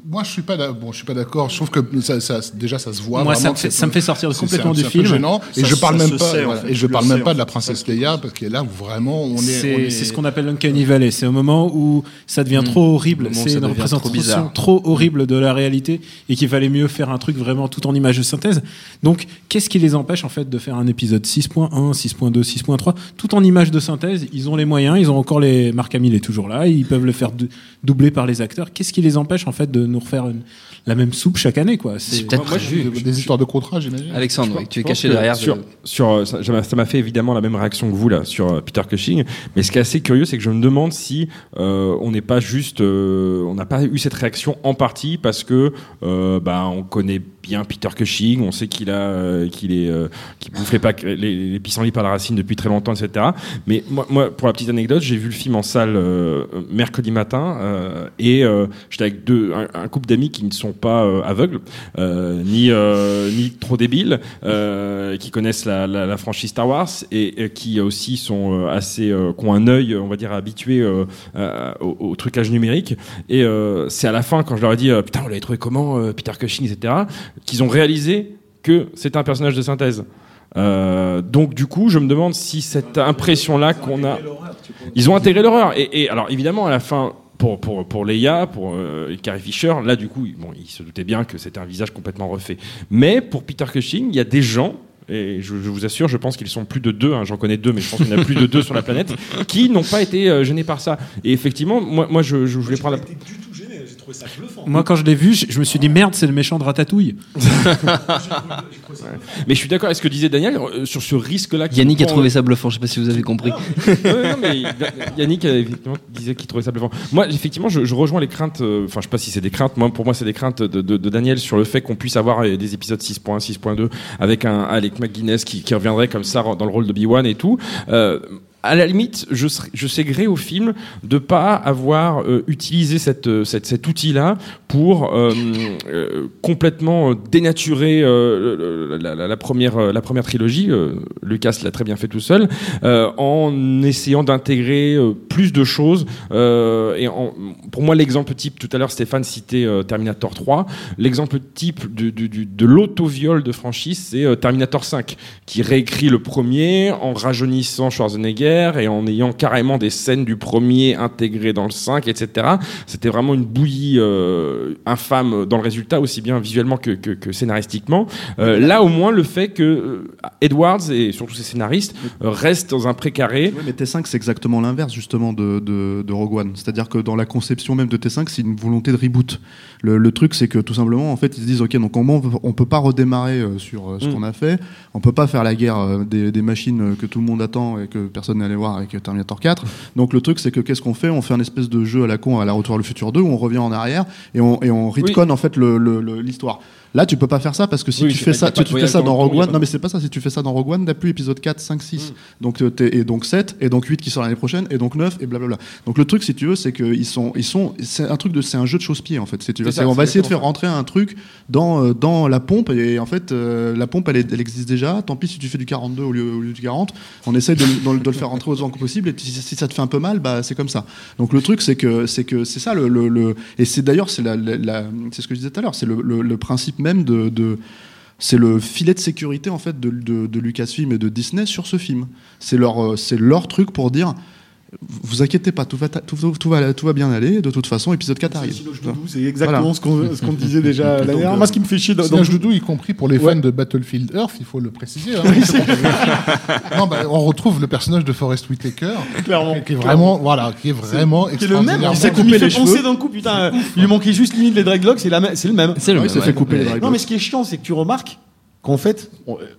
moi, je suis pas bon, je suis pas d'accord. Je trouve que ça, ça- déjà ça se voit. Moi, vraiment ça me que fait- c'est- ça me fait sortir complètement du film. gênant. Et Ça- je parle même pas. sait, en voilà, fait, et je parle le même sais, pas de la fait. princesse Leia parce qu'elle est là où vraiment on est. c'est est- c'est ce qu'on appelle l'uncanny valley. C'est au moment où ça devient trop horrible. C'est une trop représentation trop, horrible de la réalité et qu'il fallait mieux faire un truc vraiment tout en image de synthèse. Donc, qu'est-ce qui les empêche en fait de faire un épisode 6.1, 6.2, 6.3 tout en image de synthèse Ils ont les moyens, ils ont encore les. Marc Hamill est toujours là, ils peuvent le faire dou- doubler par les acteurs. Qu'est-ce qui les empêche en fait de nous refaire une- la même soupe chaque année quoi C'est peut-être des histoires de contrat, j'imagine. Alexandre, tu es caché derrière. Sur, de- sur, euh, ça ça m'a ça m'a fait évidemment la même réaction que vous là sur euh, Peter Cushing. Mais ce qui est assez curieux, c'est que je me demande si euh, on n'est pas juste, euh, on n'a pas eu cette réaction en partie parce que euh, bah, on connaît bien Peter Cushing, on sait qu'il a, euh, qu'il est, euh, qu'il bouffait pas les, les pissenlits par la racine depuis très longtemps, etc. Mais moi, moi pour la petite anecdote, j'ai vu le film en salle euh, mercredi matin euh, et euh, j'étais avec deux, un, un couple d'amis qui ne sont pas euh, aveugles euh, ni euh, ni trop débiles, qui connaissent la, franchise Star Wars et, qui aussi sont assez, qui ont un œil, on va dire, habitué au, au trucage numérique. Et c'est à la fin quand je leur ai dit, putain, vous l'avez trouvé comment, Peter Cushing, etc., qu'ils ont réalisé que c'est un personnage de synthèse. Donc du coup, je me demande si cette impression-là qu'on a, ils ont intégré l'horreur. Et alors évidemment, à la fin, pour pour pour Leia, pour euh, Carrie Fisher, là du coup, bon, ils se doutaient bien que c'était un visage complètement refait. Mais pour Peter Cushing, il y a des gens et je, je vous assure, je pense qu'ils sont plus de deux, hein, j'en connais deux, mais je pense qu'il y en a plus de deux sur la planète, qui n'ont pas été euh, gênés par ça. Et effectivement, moi, moi je, je voulais prendre la... Moi, quand je l'ai vu, je, je me suis dit merde, c'est le méchant de Ratatouille. Mais je suis d'accord avec ce que disait Daniel euh, sur ce risque-là. Yannick a trouvé ça bluffant, je sais pas si vous avez compris. Ouais, non, mais Yannick euh, effectivement, disait qu'il trouvait ça bluffant. Moi, effectivement, je, je rejoins les craintes. euh, Enfin, je sais pas si c'est des craintes. Moi, pour moi, c'est des craintes de, de- de Daniel sur le fait qu'on puisse avoir euh, des épisodes 6.1, 6.2 avec un Alec McGuinness qui, qui reviendrait comme ça dans le rôle de B1 et tout. Euh, à la limite, je, serais- je sais gré au film de pas avoir euh, utilisé euh, cet outil-là pour euh, complètement dénaturer la, première, la première trilogie. Lucas l'a très bien fait tout seul, en essayant d'intégrer plus de choses. Et pour moi, l'exemple type, tout à l'heure, Stéphane citait Terminator 3. L'exemple type du- du- du- de l'auto-viol de franchise, c'est Terminator 5, qui réécrit le premier en rajeunissant Schwarzenegger et en ayant carrément des scènes du premier intégrées dans le 5, etc. C'était vraiment une bouillie euh, infâme dans le résultat, aussi bien visuellement que, que- que scénaristiquement. Euh, là, au moins, le fait que euh, Edwards et surtout ses scénaristes restent dans un précaré. Mais T5, c'est exactement l'inverse justement de, de, de Rogue One. C'est-à-dire que dans la conception même de T5, c'est une volonté de reboot. Le, le truc, c'est que tout simplement, en fait, ils se disent, ok, donc on on peut pas redémarrer sur ce Mm. qu'on a fait. On peut pas faire la guerre des, des machines que tout le monde attend et que personne n'est allé voir avec Terminator 4. Donc le truc, c'est que qu'est-ce qu'on fait? On fait un espèce de jeu à la con à la Retour vers le futur 2 où on revient en arrière et on, et on retconne en fait l'histoire. Là, tu peux pas faire ça parce que si Oui, tu fais ça, tu, fais ça dans Rogue One. Non, mais c'est pas ça. Si tu fais ça dans Rogue One, t'as plus épisode 4, 5, 6. Donc, euh, et donc 7, et donc 8 qui sort l'année prochaine, et donc 9, et blablabla. Donc, le truc, si tu veux, c'est qu'ils sont, ils sont, c'est un truc de, c'est un jeu de chausse-pied, en fait. Si tu veux. Ça, on va essayer de faire rentrer un truc dans, euh, dans la pompe, et en fait, euh, la pompe, elle, existe déjà. Tant pis si tu fais du 42 au lieu, au lieu du 40. On essaye de, de- de le faire rentrer autant que possible, et si, ça te fait un peu mal, bah, c'est comme ça. Donc, le truc, c'est que, c'est que, c'est ça, le, le- et c'est d'ailleurs, c'est la, c'est ce que je disais tout à l'heure, c'est le, le- le principe même de, de c'est le filet de sécurité en fait de, de, de Lucasfilm et de Disney sur ce film. C'est leur, euh, c'est leur truc pour dire vous inquiétez pas, tout va, ta- tout, tout va, tout va bien aller. De toute façon, épisode 4 arrive. C'est exactement Voilà. ce qu'on ce disait déjà la Donc, dernière. euh, Moi, ce qui me fait chier dans, C'est dans doudou, y compris pour les Ouais. fans de Battlefield Earth, il faut le préciser. hein. non, bah, on retrouve le personnage de Forrest Whitaker, Clairement. qui est vraiment, voilà, qui est vraiment qui est le même, il s'est coupé les cheveux. d'un coup, putain, il lui manquait juste limite les dreadlocks, c'est le même. C'est le même, il s'est fait couper les dreadlocks. Non, mais ce qui est chiant, c'est que tu remarques qu'en fait,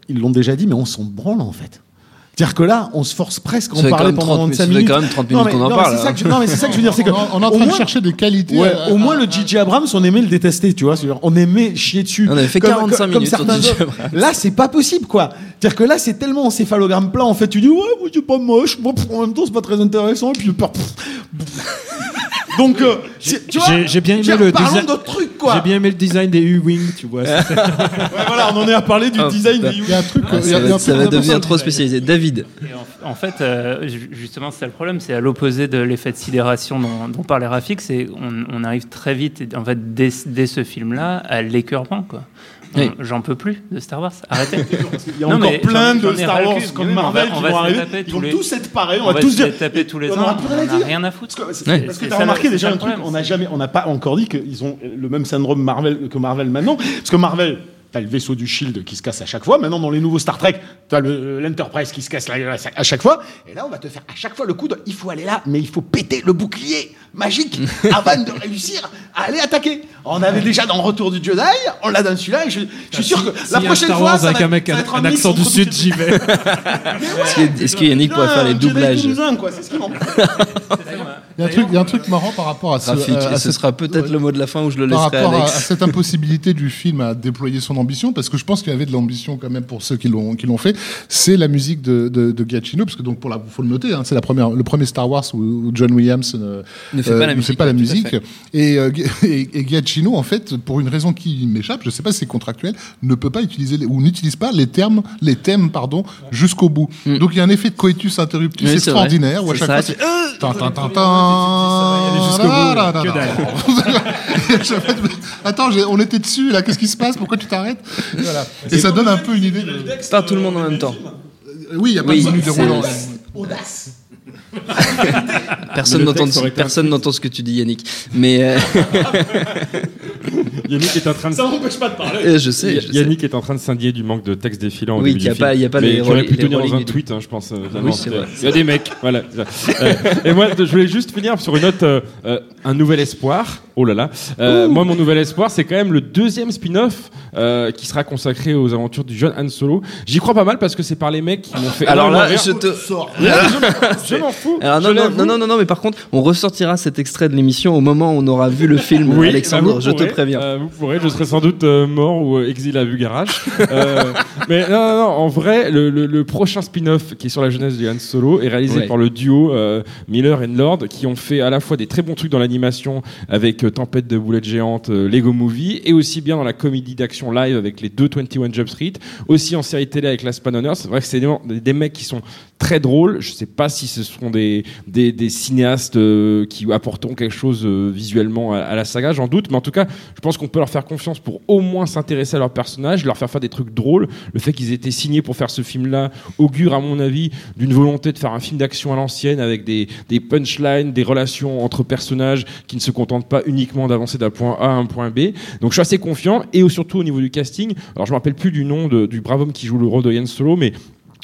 ils l'ont déjà dit, mais on s'en branle en fait. C'est-à-dire que là, on se force presque à Ça en parler pendant 30 25 ça fait minutes. quand même 30 Non, minutes qu'on en parle, ça hein. Non, mais c'est ça que je veux dire, c'est que. On est en- on est en au train de moins- chercher des qualités. Ouais, à- au moins le J.J. Abrams, on aimait le détester, tu vois. c'est-à-dire, On aimait chier dessus. On avait fait Comme- 45 comme minutes. Là, c'est pas possible, quoi. C'est-à-dire que là, c'est tellement encéphalogramme plat. En fait, tu dis, ouais, moi, c'est pas moche. Moi, pff, en même temps, c'est pas très intéressant. Et puis, pff, pff, pff. Donc, euh, c'est- tu vois, J'ai j'ai bien aimé le design. d'autres trucs, quoi. J'ai bien aimé le design des U-Wing, tu vois. Ouais, voilà, on en est à parler du Oh, design des Il y a un truc, Ah, il y a- ça va, ça devenir trop spécialisé. David, Et en, en fait, euh, ju- justement, c'est ça le problème, c'est à l'opposé de l'effet de sidération dont, dont parlait Rafik, c'est on, on arrive très vite, et en fait, dès, dès ce film-là, à l'écœurement, quoi. Oui. J'en peux plus de Star Wars. Arrêtez. Il y a Non, encore plein de Star Wars comme mais on Marvel va- qui on va vont arriver. taper Ils tous vont les- tous être pareils. On, On va tous se dire. les taper tous les on ans. On n'a dire. rien à foutre. Parce que, Ouais. parce que t'as remarqué déjà un truc, problème. on n'a jamais, on n'a pas encore dit qu'ils ont le même syndrome Marvel que Marvel maintenant, parce que Marvel. T'as le vaisseau du Shield qui se casse à chaque fois. Maintenant, dans les nouveaux Star Trek, t'as le- l'Enterprise qui se casse à chaque fois. Et là, on va te faire à chaque fois le coup de il faut aller là, mais il faut péter le bouclier magique avant de réussir à aller attaquer. On avait déjà dans Retour du Jedi, on l'a dans celui-là, et je, je suis sûr que la prochaine Star fois, Wars ça avec va, un mec, ça va un, être un accent du sud, j'y vais. est-ce que- Yannick pourrait faire les doublages Il y a un truc, marrant par rapport à ce, Rafik, à- à ce sera peut-être le mot de la fin où je le par laisserai à rapport à, cette impossibilité du film à déployer son ambition, parce que je pense qu'il y avait de l'ambition quand même pour ceux qui l'ont qui l'ont fait, c'est la musique de, de, de Giacchino, parce que donc pour la, faut le noter, hein, c'est la première, le premier Star Wars où, John Williams euh, Ne fait pas la ne musique, pas la musique. fait. Et, euh, et, et Giacchino, en fait, pour une raison qui m'échappe, je sais pas si c'est contractuel, ne peut pas utiliser les- ou n'utilise pas les termes, les thèmes, pardon, jusqu'au bout. Donc il y a un effet de coitus interruptus Mm. Oui, c'est extraordinaire où à chaque C'est fois ça, c'est fois, fais, Attends, on était dessus là, qu'est-ce qui se passe? Pourquoi tu t'arrêtes? Voilà. Et ça donne un peu une idée de. Pas tout le monde en même temps. Oui, il n'y a pas Oui, de menu déroulant. Audace. Personne n'entend n'entend ce que tu dis Yannick. Mais euh, Yannick est en train de. Ça m'empêche pas de parler. Euh, je sais, je sais. Yannick est en train de s'indigner du manque de texte défilant. Oui, début qu'il y a pas- il y a pas Mais les qui aurait rôles- pu tenir dans un tweet, hein, je pense. euh, Oui. Il y a des mecs, voilà. et moi, je voulais juste finir sur une note, euh, euh, un nouvel espoir. Oh là là. Euh, moi, mon nouvel espoir, c'est quand même le deuxième spin-off euh, qui sera consacré aux aventures du jeune Han Solo. J'y crois pas mal parce que c'est par les mecs qui m'ont fait. Alors là, je te. Je m'en fous. Alors non, non, non, non, mais par contre, on ressortira cet extrait de l'émission au moment où on aura vu le film, Oui, Alexandre, bah, vous je te préviens. euh, vous pourrez, je serai sans doute euh, mort ou euh, exilé à Bugarage. Euh, mais non, non, non, en vrai, le, le- le prochain spin-off qui est sur la jeunesse de Han Solo est réalisé Ouais. par le duo Miller et Lord qui ont fait à la fois des très bons trucs dans l'animation avec Tempête de boulettes géantes, Lego Movie, et aussi bien dans la comédie d'action live avec les deux 21 Jump Street, aussi en série télé avec Last Span C'est vrai que c'est des, des mecs qui sont très drôles. Je sais pas si ce seront des, des, des cinéastes euh, qui apporteront quelque chose euh, visuellement à, la saga, j'en doute. Mais en tout cas, je pense qu'on peut leur faire confiance pour au moins s'intéresser à leur personnage, leur faire faire des trucs drôles. Le fait qu'ils aient été signés pour faire ce film-là augure, à mon avis, d'une volonté de faire un film d'action à l'ancienne avec des, des punchlines, des relations entre personnages qui ne se contentent pas uniquement d'avancer d'un point A à un point B. Donc je suis assez confiant et surtout au niveau du casting. Alors je me rappelle plus du nom du brave homme qui joue le rôle de Yann Solo, mais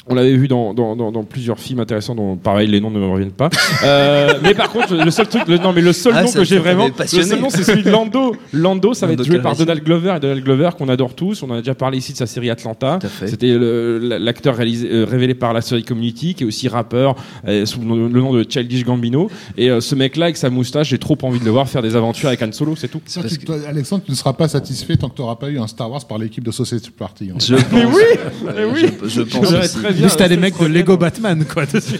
on l'avait vu dans, dans, dans, dans plusieurs films intéressants dont pareil les noms ne me reviennent pas. Euh, mais par contre le seul truc, le, non mais le seul Ah, nom que j'ai vraiment, le seul nom c'est celui de Lando. Lando, ça va Lando être joué par. Donald Glover et Donald Glover qu'on adore tous. On en a déjà parlé ici de sa série Atlanta. Tout à fait. C'était l'acteur euh, révélé par la série Community, qui est aussi rappeur euh, sous le nom- le nom de Childish Gambino. Et euh, ce mec-là avec sa moustache, j'ai trop envie de le voir faire des aventures avec Han Solo, c'est tout. C'est vrai que toi, Alexandre, tu ne seras pas satisfait tant que tu n'auras pas eu un Star Wars par l'équipe de Society Party. hein. Je pense. Mais oui, mais oui. Je, je pense Juste à les mecs de Lego Batman, quoi. dessus.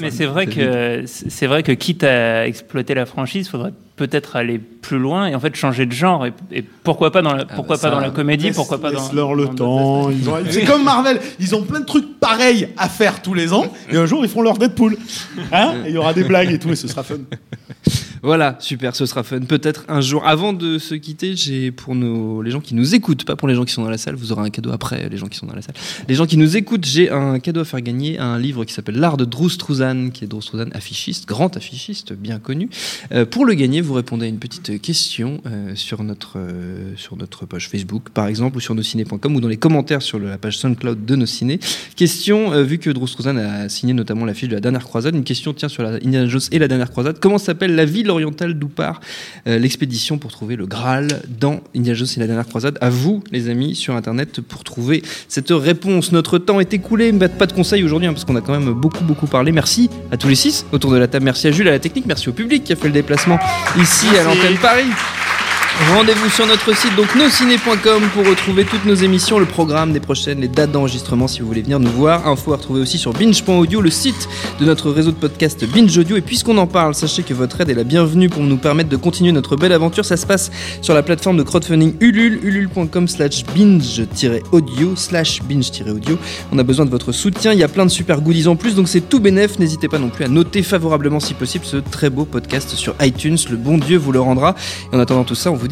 Mais c'est vrai que c'est vrai que quitte à exploiter la franchise, faudrait peut-être aller plus loin et en fait changer de genre et, et pourquoi pas dans la, pourquoi bah pas ça, dans la comédie, Laisse- pourquoi pas dans Laisse-leur le dans temps. d'autres ils ont- C'est comme Marvel, ils ont plein de trucs pareils à faire tous les ans, et un jour ils font leur Deadpool. Hein? Et Il y aura des blagues et tout, et ce sera fun. Voilà, super, ce sera fun. Peut-être un jour. Avant de se quitter, j'ai pour les gens qui nous écoutent, pas pour les gens qui sont dans la salle, vous aurez un cadeau après, les gens qui sont dans la salle. Les gens qui nous écoutent, j'ai un cadeau à faire gagner, un livre qui s'appelle L'art de Drew qui est Drew affichiste, grand affichiste, bien connu. Euh, pour le gagner, vous répondez à une petite question euh, sur, notre, euh, sur notre page Facebook, par exemple, ou sur nosciné.com, ou dans les commentaires sur la page SoundCloud de Nos Ciné. Question, vu que Drew a signé notamment l'affiche de la dernière croisade, une question tient sur la Indiana Jones et la dernière croisade. Comment s'appelle la ville orientale d'où part euh, l'expédition pour trouver le Graal dans Indiana Jones et la dernière croisade À vous, les amis, sur Internet pour trouver cette réponse. Notre temps est écoulé, mais pas de conseils aujourd'hui, hein, parce qu'on a quand même beaucoup, beaucoup parlé. Merci à tous les six autour de la table. Merci à Jules, à la technique. Merci au public qui a fait le déplacement ici à l'antenne Paris. Rendez-vous sur notre site donc nosciné.com pour retrouver toutes nos émissions, le programme des prochaines, les dates d'enregistrement si vous voulez venir nous voir. Info à retrouver aussi sur binge.audio, le site de notre réseau de podcast Binge Audio. Et puisqu'on en parle, sachez que votre aide est la bienvenue pour nous permettre de continuer notre belle aventure. Ça se passe sur la plateforme de crowdfunding Ulule, ulule.com slash binge-audio slash binge-audio. On a besoin de votre soutien, il y a plein de super goodies en plus, donc c'est tout bénef. N'hésitez pas non plus à noter favorablement si possible ce très beau podcast sur iTunes. Le bon Dieu vous le rendra. Et en attendant tout ça, on vous dit